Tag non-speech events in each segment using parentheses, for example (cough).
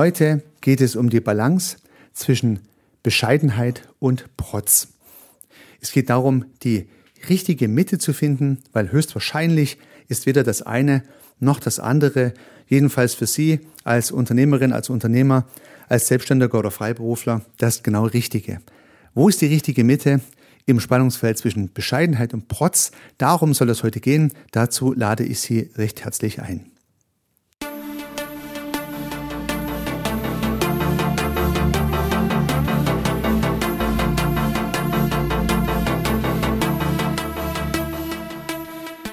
Heute geht es um die Balance zwischen Bescheidenheit und Protz. Es geht darum, die richtige Mitte zu finden, weil höchstwahrscheinlich ist weder das eine noch das andere, jedenfalls für Sie als Unternehmerin, als Unternehmer, als Selbstständiger oder Freiberufler, das genau Richtige. Wo ist die richtige Mitte im Spannungsfeld zwischen Bescheidenheit und Protz? Darum soll es heute gehen. Dazu lade ich Sie recht herzlich ein.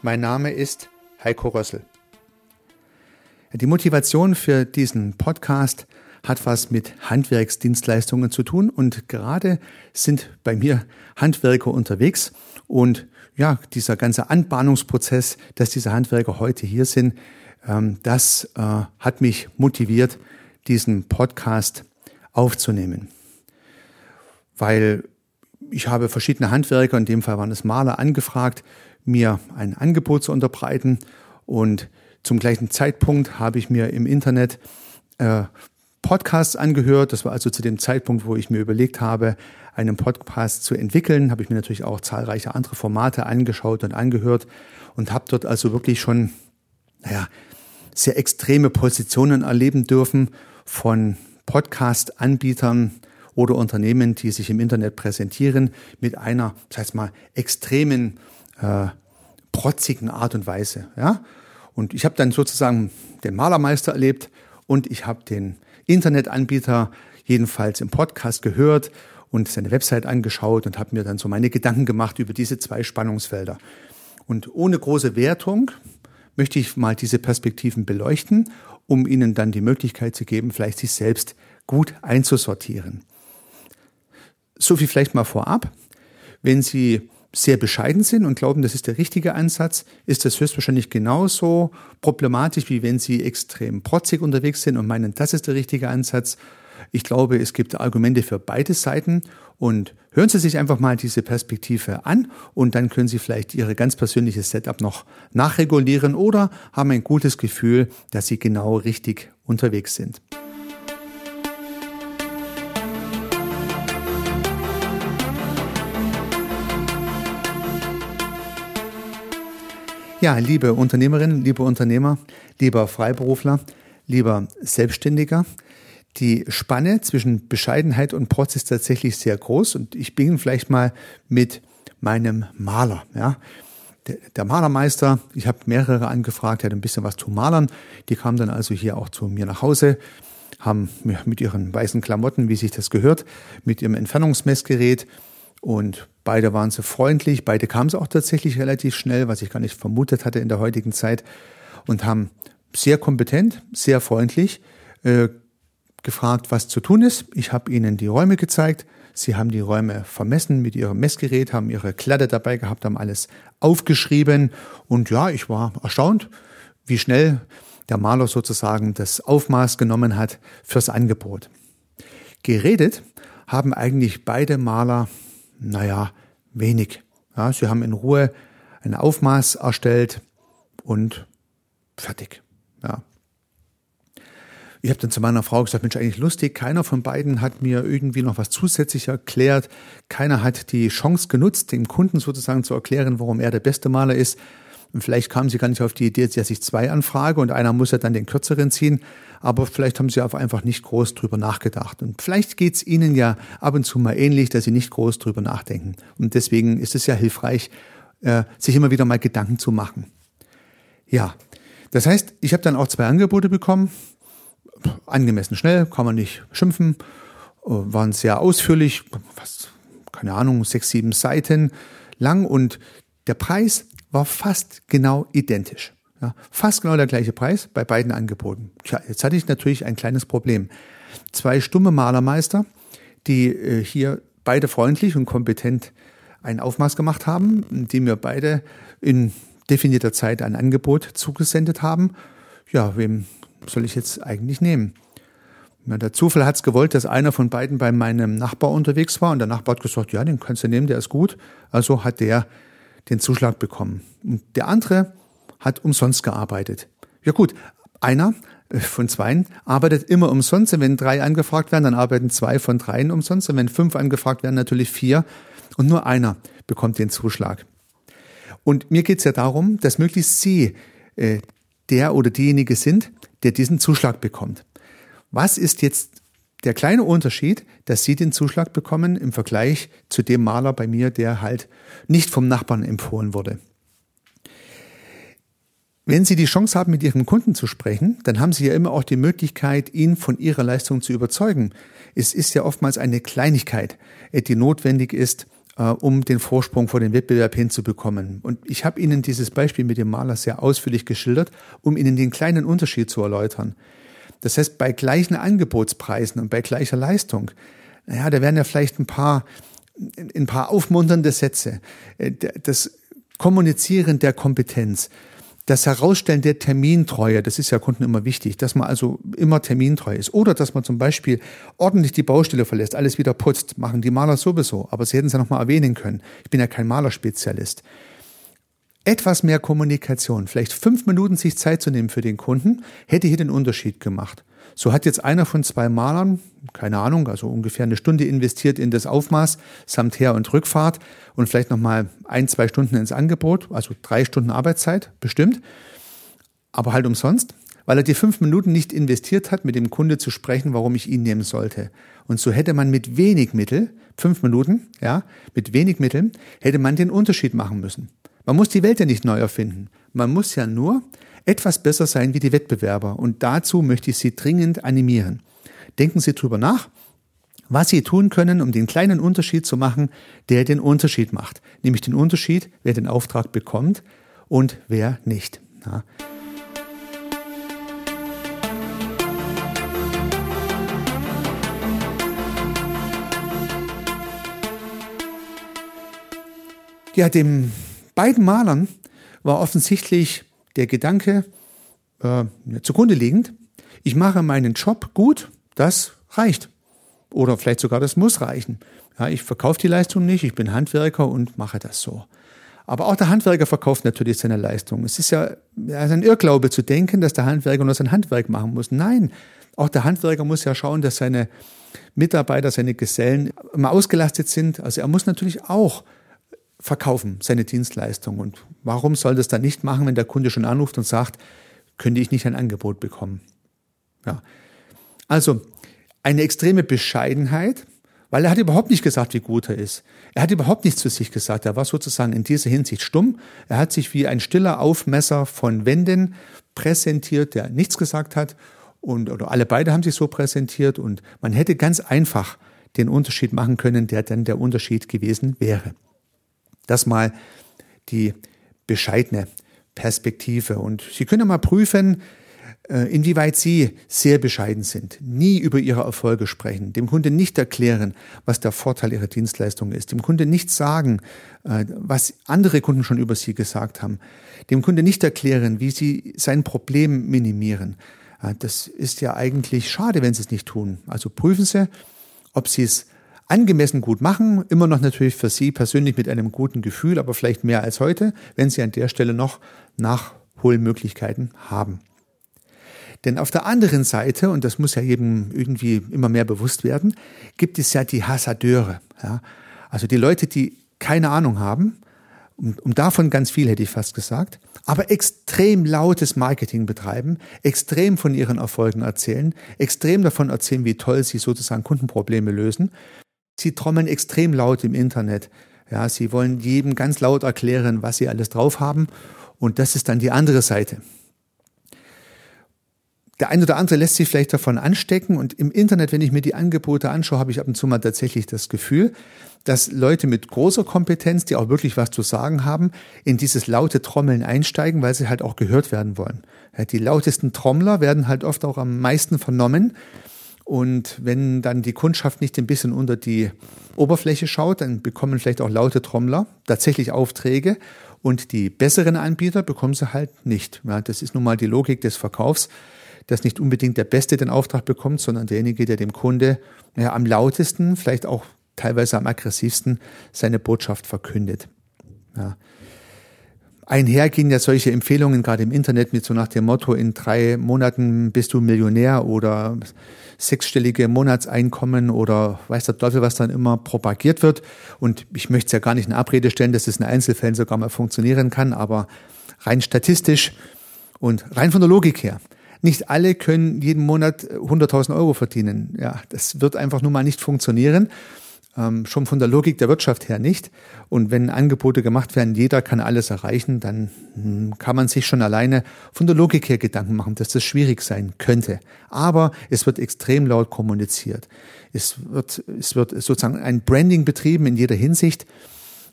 Mein Name ist Heiko Rössel. Die Motivation für diesen Podcast hat was mit Handwerksdienstleistungen zu tun und gerade sind bei mir Handwerker unterwegs und ja, dieser ganze Anbahnungsprozess, dass diese Handwerker heute hier sind, ähm, das äh, hat mich motiviert, diesen Podcast aufzunehmen. Weil ich habe verschiedene Handwerker, in dem Fall waren es Maler, angefragt, mir ein Angebot zu unterbreiten. Und zum gleichen Zeitpunkt habe ich mir im Internet äh, Podcasts angehört. Das war also zu dem Zeitpunkt, wo ich mir überlegt habe, einen Podcast zu entwickeln, habe ich mir natürlich auch zahlreiche andere Formate angeschaut und angehört und habe dort also wirklich schon, naja, sehr extreme Positionen erleben dürfen von Podcast-Anbietern oder Unternehmen, die sich im Internet präsentieren mit einer, das heißt mal, extremen äh, protzigen Art und Weise. Ja? Und ich habe dann sozusagen den Malermeister erlebt und ich habe den Internetanbieter jedenfalls im Podcast gehört und seine Website angeschaut und habe mir dann so meine Gedanken gemacht über diese zwei Spannungsfelder. Und ohne große Wertung möchte ich mal diese Perspektiven beleuchten, um Ihnen dann die Möglichkeit zu geben, vielleicht sich selbst gut einzusortieren. So viel vielleicht mal vorab. Wenn Sie sehr bescheiden sind und glauben, das ist der richtige Ansatz, ist das höchstwahrscheinlich genauso problematisch, wie wenn sie extrem protzig unterwegs sind und meinen, das ist der richtige Ansatz. Ich glaube, es gibt Argumente für beide Seiten und hören Sie sich einfach mal diese Perspektive an und dann können Sie vielleicht Ihre ganz persönliche Setup noch nachregulieren oder haben ein gutes Gefühl, dass Sie genau richtig unterwegs sind. Ja, liebe Unternehmerinnen, liebe Unternehmer, lieber Freiberufler, lieber Selbstständiger, die Spanne zwischen Bescheidenheit und Protz ist tatsächlich sehr groß und ich beginne vielleicht mal mit meinem Maler. Ja. Der, Malermeister, ich habe mehrere angefragt, der hat ein bisschen was zu malern. Die kamen dann also hier auch zu mir nach Hause, haben mit ihren weißen Klamotten, wie sich das gehört, mit ihrem Entfernungsmessgerät und beide waren so freundlich, beide kamen sie auch tatsächlich relativ schnell, was ich gar nicht vermutet hatte in der heutigen Zeit, und haben sehr kompetent, sehr freundlich äh, gefragt, was zu tun ist. Ich habe ihnen die Räume gezeigt. Sie haben die Räume vermessen mit ihrem Messgerät, haben ihre Kladde dabei gehabt, haben alles aufgeschrieben. Und ja, ich war erstaunt, wie schnell der Maler sozusagen das Aufmaß genommen hat fürs Angebot. Geredet haben eigentlich beide Maler naja, wenig. Ja, sie haben in Ruhe ein Aufmaß erstellt und fertig. Ja. Ich habe dann zu meiner Frau gesagt, Mensch, eigentlich lustig, keiner von beiden hat mir irgendwie noch was zusätzlich erklärt. Keiner hat die Chance genutzt, dem Kunden sozusagen zu erklären, warum er der beste Maler ist. Und vielleicht kamen sie gar nicht auf die Idee, dass ich zwei anfrage und einer muss ja dann den kürzeren ziehen. Aber vielleicht haben sie auch einfach nicht groß drüber nachgedacht. Und vielleicht geht's ihnen ja ab und zu mal ähnlich, dass sie nicht groß drüber nachdenken. Und deswegen ist es ja hilfreich, äh, sich immer wieder mal Gedanken zu machen. Ja, das heißt, ich habe dann auch zwei Angebote bekommen. Angemessen schnell, kann man nicht schimpfen. Äh, waren sehr ausführlich, was, keine Ahnung, sechs, sieben Seiten lang und der Preis war fast genau identisch. Ja, fast genau der gleiche Preis bei beiden Angeboten. Tja, jetzt hatte ich natürlich ein kleines Problem. Zwei stumme Malermeister, die äh, hier beide freundlich und kompetent ein Aufmaß gemacht haben, die mir beide in definierter Zeit ein Angebot zugesendet haben. Ja, wem soll ich jetzt eigentlich nehmen? Ja, der Zufall hat es gewollt, dass einer von beiden bei meinem Nachbar unterwegs war und der Nachbar hat gesagt, ja, den kannst du nehmen, der ist gut. Also hat der den Zuschlag bekommen. Und der andere hat umsonst gearbeitet. Ja gut, einer äh, von zweien arbeitet immer umsonst. Wenn drei angefragt werden, dann arbeiten zwei von dreien umsonst. Und wenn fünf angefragt werden, natürlich vier. Und nur einer bekommt den Zuschlag. Und mir geht es ja darum, dass möglichst Sie äh, der oder diejenige sind, der diesen Zuschlag bekommt. Was ist jetzt der kleine Unterschied, dass Sie den Zuschlag bekommen im Vergleich zu dem Maler bei mir, der halt nicht vom Nachbarn empfohlen wurde? Wenn Sie die Chance haben, mit Ihrem Kunden zu sprechen, dann haben Sie ja immer auch die Möglichkeit, ihn von Ihrer Leistung zu überzeugen. Es ist ja oftmals eine Kleinigkeit, die notwendig ist, äh, um den Vorsprung vor dem Wettbewerb hinzubekommen. Und ich habe Ihnen dieses Beispiel mit dem Maler sehr ausführlich geschildert, um Ihnen den kleinen Unterschied zu erläutern. Das heißt, bei gleichen Angebotspreisen und bei gleicher Leistung, naja, da werden ja vielleicht ein paar, ein paar aufmunternde Sätze, äh, das Kommunizieren der Kompetenz, das Herausstellen der Termintreue, das ist ja Kunden immer wichtig, dass man also immer termintreu ist. Oder dass man zum Beispiel ordentlich die Baustelle verlässt, alles wieder putzt, machen die Maler sowieso. Aber Sie hätten es ja nochmal erwähnen können. Ich bin ja kein Malerspezialist. Etwas mehr Kommunikation, vielleicht fünf Minuten sich Zeit zu nehmen für den Kunden, hätte hier den Unterschied gemacht. So hat jetzt einer von zwei Malern, keine Ahnung, also ungefähr eine Stunde investiert in das Aufmaß samt Her- und Rückfahrt und vielleicht nochmal ein, zwei Stunden ins Angebot, also drei Stunden Arbeitszeit bestimmt, aber halt umsonst, weil er die fünf Minuten nicht investiert hat, mit dem Kunde zu sprechen, warum ich ihn nehmen sollte. Und so hätte man mit wenig Mittel, fünf Minuten, ja, mit wenig Mitteln, hätte man den Unterschied machen müssen. Man muss die Welt ja nicht neu erfinden. Man muss ja nur etwas besser sein wie die Wettbewerber. Und dazu möchte ich Sie dringend animieren. Denken Sie drüber nach, was Sie tun können, um den kleinen Unterschied zu machen, der den Unterschied macht. Nämlich den Unterschied, wer den Auftrag bekommt und wer nicht. Ja. Ja, den beiden Malern war offensichtlich der Gedanke äh, zugrunde liegend, ich mache meinen Job gut, das reicht. Oder vielleicht sogar das muss reichen. Ja, ich verkaufe die Leistung nicht, ich bin Handwerker und mache das so. Aber auch der Handwerker verkauft natürlich seine Leistung. Es ist ja ein Irrglaube zu denken, dass der Handwerker nur sein Handwerk machen muss. Nein, auch der Handwerker muss ja schauen, dass seine Mitarbeiter, seine Gesellen immer ausgelastet sind. Also er muss natürlich auch verkaufen, seine Dienstleistung. Und warum soll das dann nicht machen, wenn der Kunde schon anruft und sagt, könnte ich nicht ein Angebot bekommen? Ja. Also, eine extreme Bescheidenheit, weil er hat überhaupt nicht gesagt, wie gut er ist. Er hat überhaupt nichts zu sich gesagt. Er war sozusagen in dieser Hinsicht stumm. Er hat sich wie ein stiller Aufmesser von Wänden präsentiert, der nichts gesagt hat. Und, oder alle beide haben sich so präsentiert. Und man hätte ganz einfach den Unterschied machen können, der dann der Unterschied gewesen wäre. Das mal die bescheidene Perspektive. Und Sie können mal prüfen, äh, inwieweit Sie sehr bescheiden sind, nie über Ihre Erfolge sprechen, dem Kunde nicht erklären, was der Vorteil Ihrer Dienstleistung ist, dem Kunde nicht sagen, äh, was andere Kunden schon über Sie gesagt haben, dem Kunde nicht erklären, wie Sie sein Problem minimieren. Äh, das ist ja eigentlich schade, wenn Sie es nicht tun. Also prüfen Sie, ob Sie es angemessen gut machen, immer noch natürlich für Sie persönlich mit einem guten Gefühl, aber vielleicht mehr als heute, wenn Sie an der Stelle noch Nachholmöglichkeiten haben. Denn auf der anderen Seite, und das muss ja jedem irgendwie immer mehr bewusst werden, gibt es ja die Hassadeure. Ja? Also die Leute, die keine Ahnung haben, um, um davon ganz viel hätte ich fast gesagt, aber extrem lautes Marketing betreiben, extrem von ihren Erfolgen erzählen, extrem davon erzählen, wie toll sie sozusagen Kundenprobleme lösen, Sie trommeln extrem laut im Internet. Ja, sie wollen jedem ganz laut erklären, was sie alles drauf haben. Und das ist dann die andere Seite. Der eine oder andere lässt sich vielleicht davon anstecken und im Internet, wenn ich mir die Angebote anschaue, habe ich ab und zu mal tatsächlich das Gefühl, dass Leute mit großer Kompetenz, die auch wirklich was zu sagen haben, in dieses laute Trommeln einsteigen, weil sie halt auch gehört werden wollen. Die lautesten Trommler werden halt oft auch am meisten vernommen. Und wenn dann die Kundschaft nicht ein bisschen unter die Oberfläche schaut, dann bekommen vielleicht auch laute Trommler tatsächlich Aufträge und die besseren Anbieter bekommen sie halt nicht. Ja, das ist nun mal die Logik des Verkaufs, dass nicht unbedingt der Beste den Auftrag bekommt, sondern derjenige, der dem Kunde ja, am lautesten, vielleicht auch teilweise am aggressivsten seine Botschaft verkündet. Ja. Einher gehen ja solche Empfehlungen gerade im Internet mit so nach dem Motto, in drei Monaten bist du Millionär oder sechsstellige Monatseinkommen oder weiß der Teufel, was dann immer propagiert wird. Und ich möchte es ja gar nicht in Abrede stellen, dass es in Einzelfällen sogar mal funktionieren kann, aber rein statistisch und rein von der Logik her. Nicht alle können jeden Monat 100.000 Euro verdienen. Ja, das wird einfach nun mal nicht funktionieren ähm, schon von der Logik der Wirtschaft her nicht. Und wenn Angebote gemacht werden, jeder kann alles erreichen, dann hm, kann man sich schon alleine von der Logik her Gedanken machen, dass das schwierig sein könnte. Aber es wird extrem laut kommuniziert. Es wird, es wird sozusagen ein Branding betrieben in jeder Hinsicht.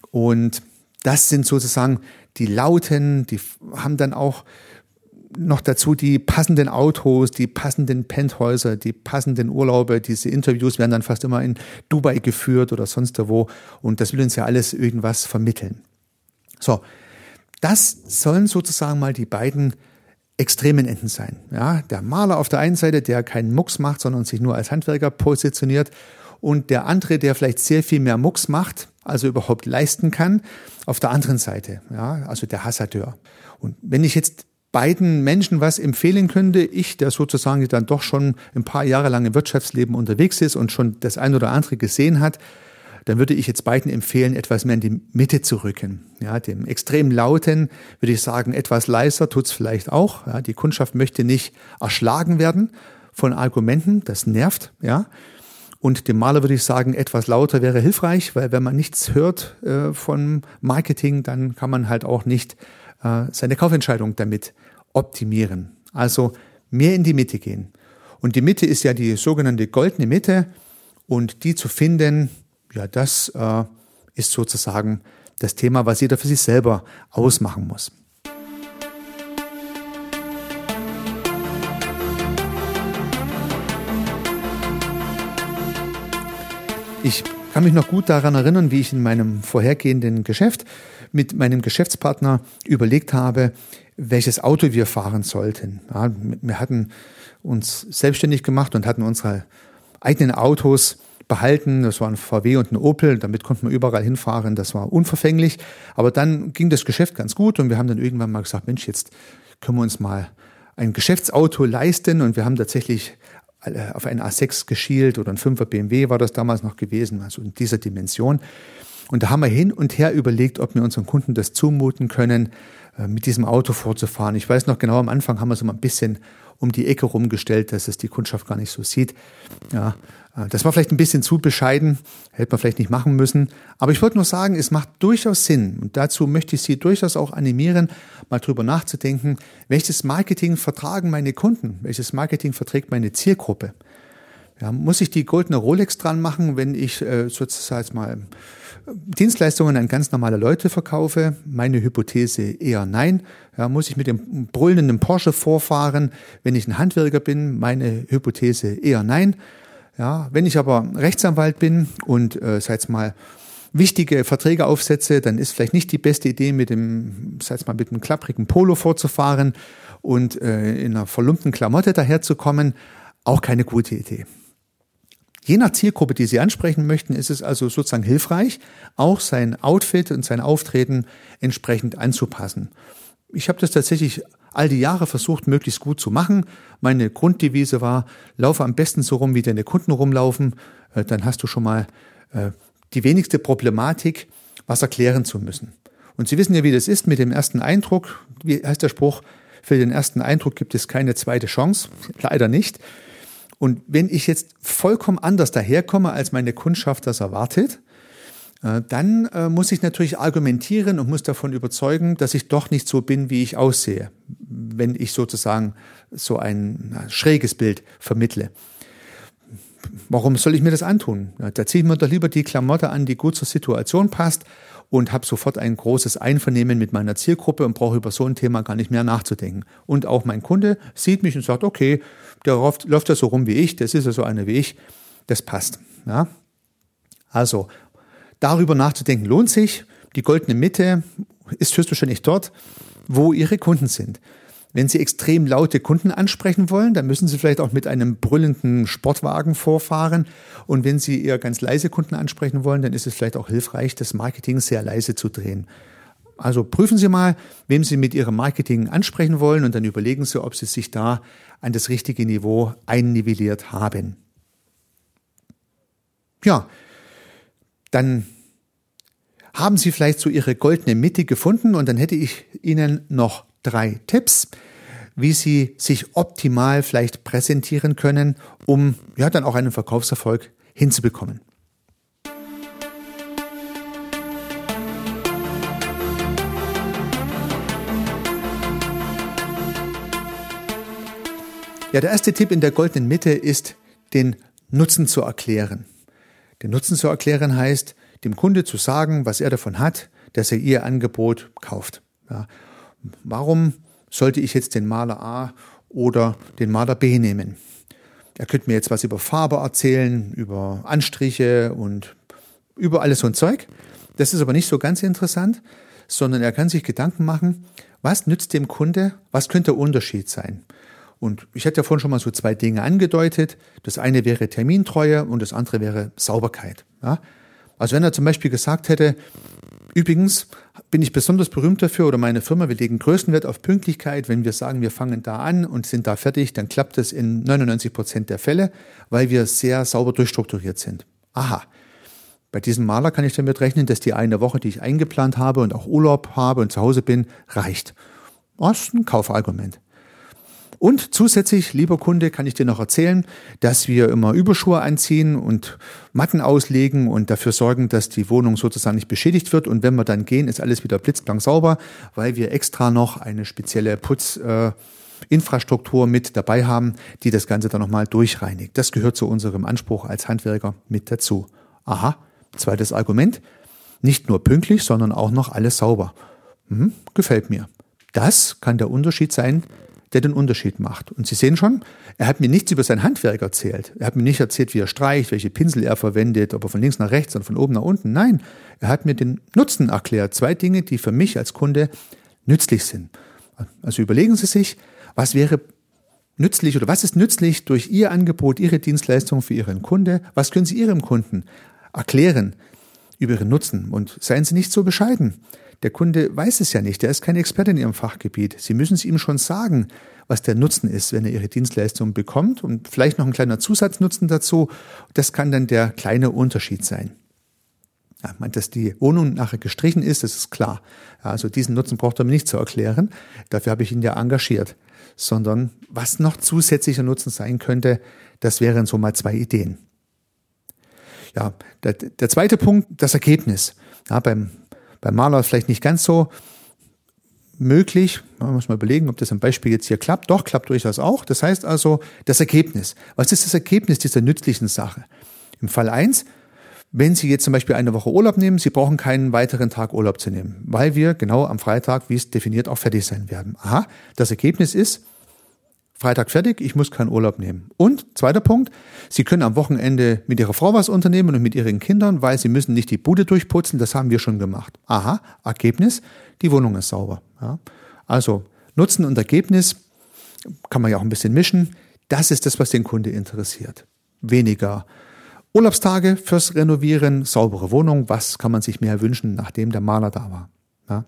Und das sind sozusagen die Lauten, die haben dann auch noch dazu die passenden Autos, die passenden Penthäuser, die passenden Urlaube. Diese Interviews werden dann fast immer in Dubai geführt oder sonst wo. Und das will uns ja alles irgendwas vermitteln. So, das sollen sozusagen mal die beiden extremen Enden sein. Ja, der Maler auf der einen Seite, der keinen Mucks macht, sondern sich nur als Handwerker positioniert. Und der andere, der vielleicht sehr viel mehr Mucks macht, also überhaupt leisten kann, auf der anderen Seite. Ja, also der Hassadeur. Und wenn ich jetzt beiden Menschen was empfehlen könnte, ich, der sozusagen dann doch schon ein paar Jahre lang im Wirtschaftsleben unterwegs ist und schon das ein oder andere gesehen hat, dann würde ich jetzt beiden empfehlen, etwas mehr in die Mitte zu rücken. Ja, dem extrem lauten würde ich sagen, etwas leiser tut's vielleicht auch. Ja, die Kundschaft möchte nicht erschlagen werden von Argumenten, das nervt. Ja, und dem Maler würde ich sagen, etwas lauter wäre hilfreich, weil wenn man nichts hört äh, von Marketing, dann kann man halt auch nicht äh, seine Kaufentscheidung damit optimieren. Also mehr in die Mitte gehen. Und die Mitte ist ja die sogenannte goldene Mitte. Und die zu finden, ja, das äh, ist sozusagen das Thema, was jeder für sich selber ausmachen muss. Ich kann mich noch gut daran erinnern, wie ich in meinem vorhergehenden Geschäft mit meinem Geschäftspartner überlegt habe, welches Auto wir fahren sollten. Ja, wir hatten uns selbstständig gemacht und hatten unsere eigenen Autos behalten. Das war ein VW und ein Opel. Damit konnten wir überall hinfahren. Das war unverfänglich. Aber dann ging das Geschäft ganz gut und wir haben dann irgendwann mal gesagt, Mensch, jetzt können wir uns mal ein Geschäftsauto leisten und wir haben tatsächlich äh, auf einen A6 geschielt oder ein 5er BMW war das damals noch gewesen, also in dieser Dimension. Und da haben wir hin und her überlegt, ob wir unseren Kunden das zumuten können, äh, mit diesem Auto vorzufahren. Ich weiß noch genau, am Anfang haben wir so mal ein bisschen um die Ecke rumgestellt, dass es die Kundschaft gar nicht so sieht. Ja, äh, das war vielleicht ein bisschen zu bescheiden, hätte man vielleicht nicht machen müssen. Aber ich wollte nur sagen, es macht durchaus Sinn. Und dazu möchte ich Sie durchaus auch animieren, mal drüber nachzudenken, welches Marketing vertragen meine Kunden? Welches Marketing verträgt meine Zielgruppe? Ja, muss ich die goldene Rolex dran machen, wenn ich äh, sozusagen mal Dienstleistungen an ganz normale Leute verkaufe? Meine Hypothese eher nein. Ja, muss ich mit dem brüllenden Porsche vorfahren, wenn ich ein Handwerker bin? Meine Hypothese eher nein. Ja, wenn ich aber Rechtsanwalt bin und äh, sag mal wichtige Verträge aufsetze, dann ist vielleicht nicht die beste Idee, mit dem, sag mal, mit einem klapprigen Polo vorzufahren und äh, in einer verlumpten Klamotte daherzukommen. Auch keine gute Idee. Je nach Zielgruppe, die Sie ansprechen möchten, ist es also sozusagen hilfreich, auch sein Outfit und sein Auftreten entsprechend anzupassen. Ich habe das tatsächlich all die Jahre versucht, möglichst gut zu machen. Meine Grunddevise war, laufe am besten so rum, wie deine Kunden rumlaufen. Äh, dann hast du schon mal äh, die wenigste Problematik, was erklären zu müssen. Und Sie wissen ja, wie das ist mit dem ersten Eindruck. Wie heißt der Spruch? Für den ersten Eindruck gibt es keine zweite Chance. (laughs) Leider nicht. Und wenn ich jetzt vollkommen anders daherkomme, als meine Kundschaft das erwartet, äh, dann äh, muss ich natürlich argumentieren und muss davon überzeugen, dass ich doch nicht so bin, wie ich aussehe, wenn ich sozusagen so ein schräges Bild vermittle. warum soll ich mir das antun? Da ziehe ich mir doch lieber die Klamotte an, die gut zur Situation passt und habe sofort ein großes Einvernehmen mit meiner Zielgruppe und brauche über so ein Thema gar nicht mehr nachzudenken. Und auch mein Kunde sieht mich und sagt, okay, der läuft, läuft ja so rum wie ich, das ist ja so einer wie ich, das passt. Ja? Also, darüber nachzudenken lohnt sich. Die goldene Mitte ist höchstwahrscheinlich dort, wo Ihre Kunden sind. Wenn Sie extrem laute Kunden ansprechen wollen, dann müssen Sie vielleicht auch mit einem brüllenden Sportwagen vorfahren. Und wenn Sie eher ganz leise Kunden ansprechen wollen, dann ist es vielleicht auch hilfreich, das Marketing sehr leise zu drehen. Also prüfen Sie mal, wem Sie mit Ihrem Marketing ansprechen wollen und dann überlegen Sie, ob Sie sich da an das richtige Niveau einnivelliert haben. Ja, dann haben Sie vielleicht so Ihre goldene Mitte gefunden und dann hätte ich Ihnen noch drei Tipps, wie Sie sich optimal vielleicht präsentieren können, um ja dann auch einen Verkaufserfolg hinzubekommen. Ja, der erste Tipp in der goldenen Mitte ist, den Nutzen zu erklären. Den Nutzen zu erklären heißt, dem Kunde zu sagen, was er davon hat, dass er ihr Angebot kauft. Ja. Warum sollte ich jetzt den Maler A oder den Maler B nehmen? Er könnte mir jetzt was über Farbe erzählen, über Anstriche und über alles so ein Zeug. Das ist aber nicht so ganz interessant, sondern er kann sich Gedanken machen, was nützt dem Kunde, was könnte der Unterschied sein? Und ich hatte ja vorhin schon mal so zwei Dinge angedeutet. Das eine wäre Termintreue und das andere wäre Sauberkeit. Ja? Also wenn er zum Beispiel gesagt hätte, übrigens bin ich besonders berühmt dafür oder meine Firma, wir legen größten Wert auf Pünktlichkeit. Wenn wir sagen, wir fangen da an und sind da fertig, dann klappt es in 99 Prozent der Fälle, weil wir sehr sauber durchstrukturiert sind. Aha. Bei diesem Maler kann ich damit rechnen, dass die eine Woche, die ich eingeplant habe und auch Urlaub habe und zu Hause bin, reicht. Das ist ein Kaufargument. Und zusätzlich, lieber Kunde, kann ich dir noch erzählen, dass wir immer Überschuhe anziehen und Matten auslegen und dafür sorgen, dass die Wohnung sozusagen nicht beschädigt wird. Und wenn wir dann gehen, ist alles wieder blitzblank sauber, weil wir extra noch eine spezielle Putzinfrastruktur äh, mit dabei haben, die das Ganze dann nochmal durchreinigt. Das gehört zu unserem Anspruch als Handwerker mit dazu. Aha, zweites Argument. Nicht nur pünktlich, sondern auch noch alles sauber. Hm, gefällt mir. Das kann der Unterschied sein der den Unterschied macht. Und Sie sehen schon, er hat mir nichts über sein Handwerk erzählt. Er hat mir nicht erzählt, wie er streicht, welche Pinsel er verwendet, ob er von links nach rechts und von oben nach unten. Nein, er hat mir den Nutzen erklärt. Zwei Dinge, die für mich als Kunde nützlich sind. Also überlegen Sie sich, was wäre nützlich oder was ist nützlich durch Ihr Angebot, Ihre Dienstleistung für Ihren Kunde? Was können Sie Ihrem Kunden erklären über Ihren Nutzen? Und seien Sie nicht so bescheiden. Der Kunde weiß es ja nicht, der ist kein Experte in Ihrem Fachgebiet. Sie müssen es ihm schon sagen, was der Nutzen ist, wenn er Ihre Dienstleistung bekommt und vielleicht noch ein kleiner Zusatznutzen dazu. Das kann dann der kleine Unterschied sein. Ja, dass die Wohnung nachher gestrichen ist, das ist klar. Ja, also diesen Nutzen braucht er mir nicht zu erklären. Dafür habe ich ihn ja engagiert. Sondern was noch zusätzlicher Nutzen sein könnte, das wären so mal zwei Ideen. Ja, der, der zweite Punkt, das Ergebnis. Ja, beim beim Maler vielleicht nicht ganz so möglich. Man muss mal überlegen, ob das am Beispiel jetzt hier klappt. Doch, klappt durchaus auch. Das heißt also, das Ergebnis. Was ist das Ergebnis dieser nützlichen Sache? Im Fall eins, wenn Sie jetzt zum Beispiel eine Woche Urlaub nehmen, Sie brauchen keinen weiteren Tag Urlaub zu nehmen, weil wir genau am Freitag, wie es definiert, auch fertig sein werden. Aha, das Ergebnis ist, Freitag fertig, ich muss keinen Urlaub nehmen. Und zweiter Punkt, Sie können am Wochenende mit Ihrer Frau was unternehmen und mit Ihren Kindern, weil Sie müssen nicht die Bude durchputzen, das haben wir schon gemacht. Aha, Ergebnis, die Wohnung ist sauber. Ja. Also Nutzen und Ergebnis kann man ja auch ein bisschen mischen. Das ist das, was den Kunde interessiert. Weniger Urlaubstage fürs Renovieren, saubere Wohnung, was kann man sich mehr wünschen, nachdem der Maler da war. Ja.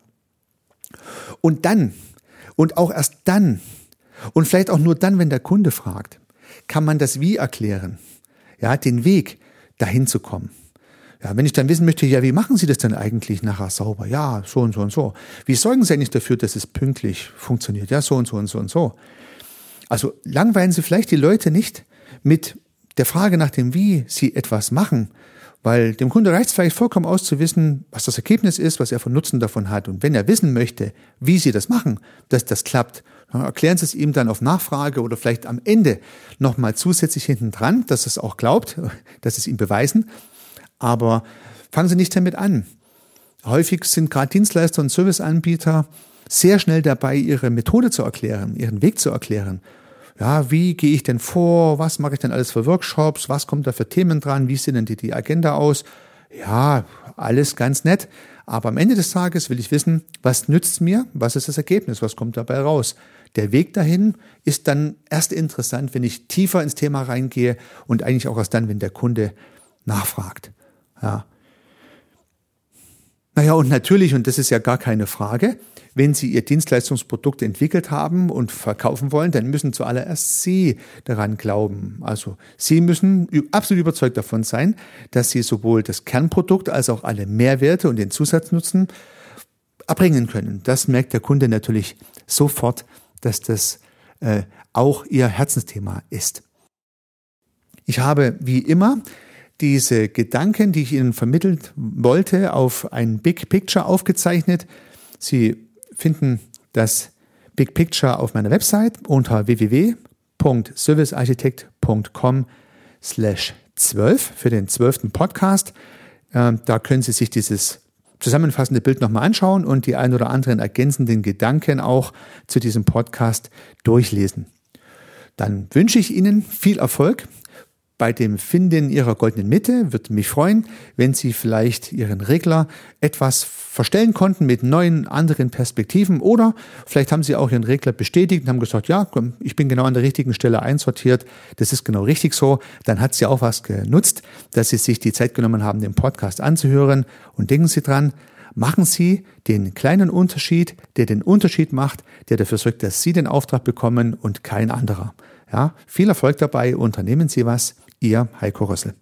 Und dann, und auch erst dann, und vielleicht auch nur dann, wenn der Kunde fragt, kann man das Wie erklären. Ja, den Weg dahin zu kommen. Ja, wenn ich dann wissen möchte, ja, wie machen Sie das denn eigentlich nachher sauber? Ja, so und so und so. Wie sorgen Sie eigentlich dafür, dass es pünktlich funktioniert? Ja, so und so und so und so. Also langweilen Sie vielleicht die Leute nicht mit der Frage nach dem, wie Sie etwas machen, Weil dem Kunde reicht es vielleicht vollkommen aus zu wissen, was das Ergebnis ist, was er von Nutzen davon hat. Und wenn er wissen möchte, wie Sie das machen, dass das klappt, erklären Sie es ihm dann auf Nachfrage oder vielleicht am Ende nochmal zusätzlich hinten dran, dass es auch glaubt, (laughs) dass Sie es ihm beweisen. Aber fangen Sie nicht damit an. Häufig sind gerade Dienstleister und Serviceanbieter sehr schnell dabei, ihre Methode zu erklären, ihren Weg zu erklären. Ja, wie gehe ich denn vor? Was mache ich denn alles für Workshops? Was kommt da für Themen dran? Wie sieht denn die, die Agenda aus? Ja, alles ganz nett. Aber am Ende des Tages will ich wissen, was nützt mir? Was ist das Ergebnis? Was kommt dabei raus? Der Weg dahin ist dann erst interessant, wenn ich tiefer ins Thema reingehe und eigentlich auch erst dann, wenn der Kunde nachfragt. Ja. Naja, und natürlich, und das ist ja gar keine Frage, wenn Sie Ihr Dienstleistungsprodukt entwickelt haben und verkaufen wollen, dann müssen zuallererst Sie daran glauben. Also Sie müssen absolut überzeugt davon sein, dass Sie sowohl das Kernprodukt als auch alle Mehrwerte und den Zusatznutzen erbringen können. Das merkt der Kunde natürlich sofort, dass das äh, auch Ihr Herzensthema ist. Ich habe wie immer diese Gedanken, die ich Ihnen vermittelt wollte, auf ein Big Picture aufgezeichnet. Sie finden das Big Picture auf meiner Website unter www.servicearchitekt.com slash 12 für den zwölften Podcast. Ähm, da können Sie sich dieses zusammenfassende Bild nochmal anschauen und die ein oder anderen ergänzenden Gedanken auch zu diesem Podcast durchlesen. Dann wünsche ich Ihnen viel Erfolg bei dem Finden Ihrer goldenen Mitte würde mich freuen, wenn Sie vielleicht Ihren Regler etwas verstellen konnten mit neuen, anderen Perspektiven oder vielleicht haben Sie auch Ihren Regler bestätigt und haben gesagt, ja, ich bin genau an der richtigen Stelle einsortiert, das ist genau richtig so. Dann hat Sie auch was genutzt, dass Sie sich die Zeit genommen haben, den Podcast anzuhören und denken Sie dran, machen Sie den kleinen Unterschied, der den Unterschied macht, der dafür sorgt, dass Sie den Auftrag bekommen und kein anderer. Ja, viel Erfolg dabei, unternehmen Sie was. Ihr Heiko Rössel.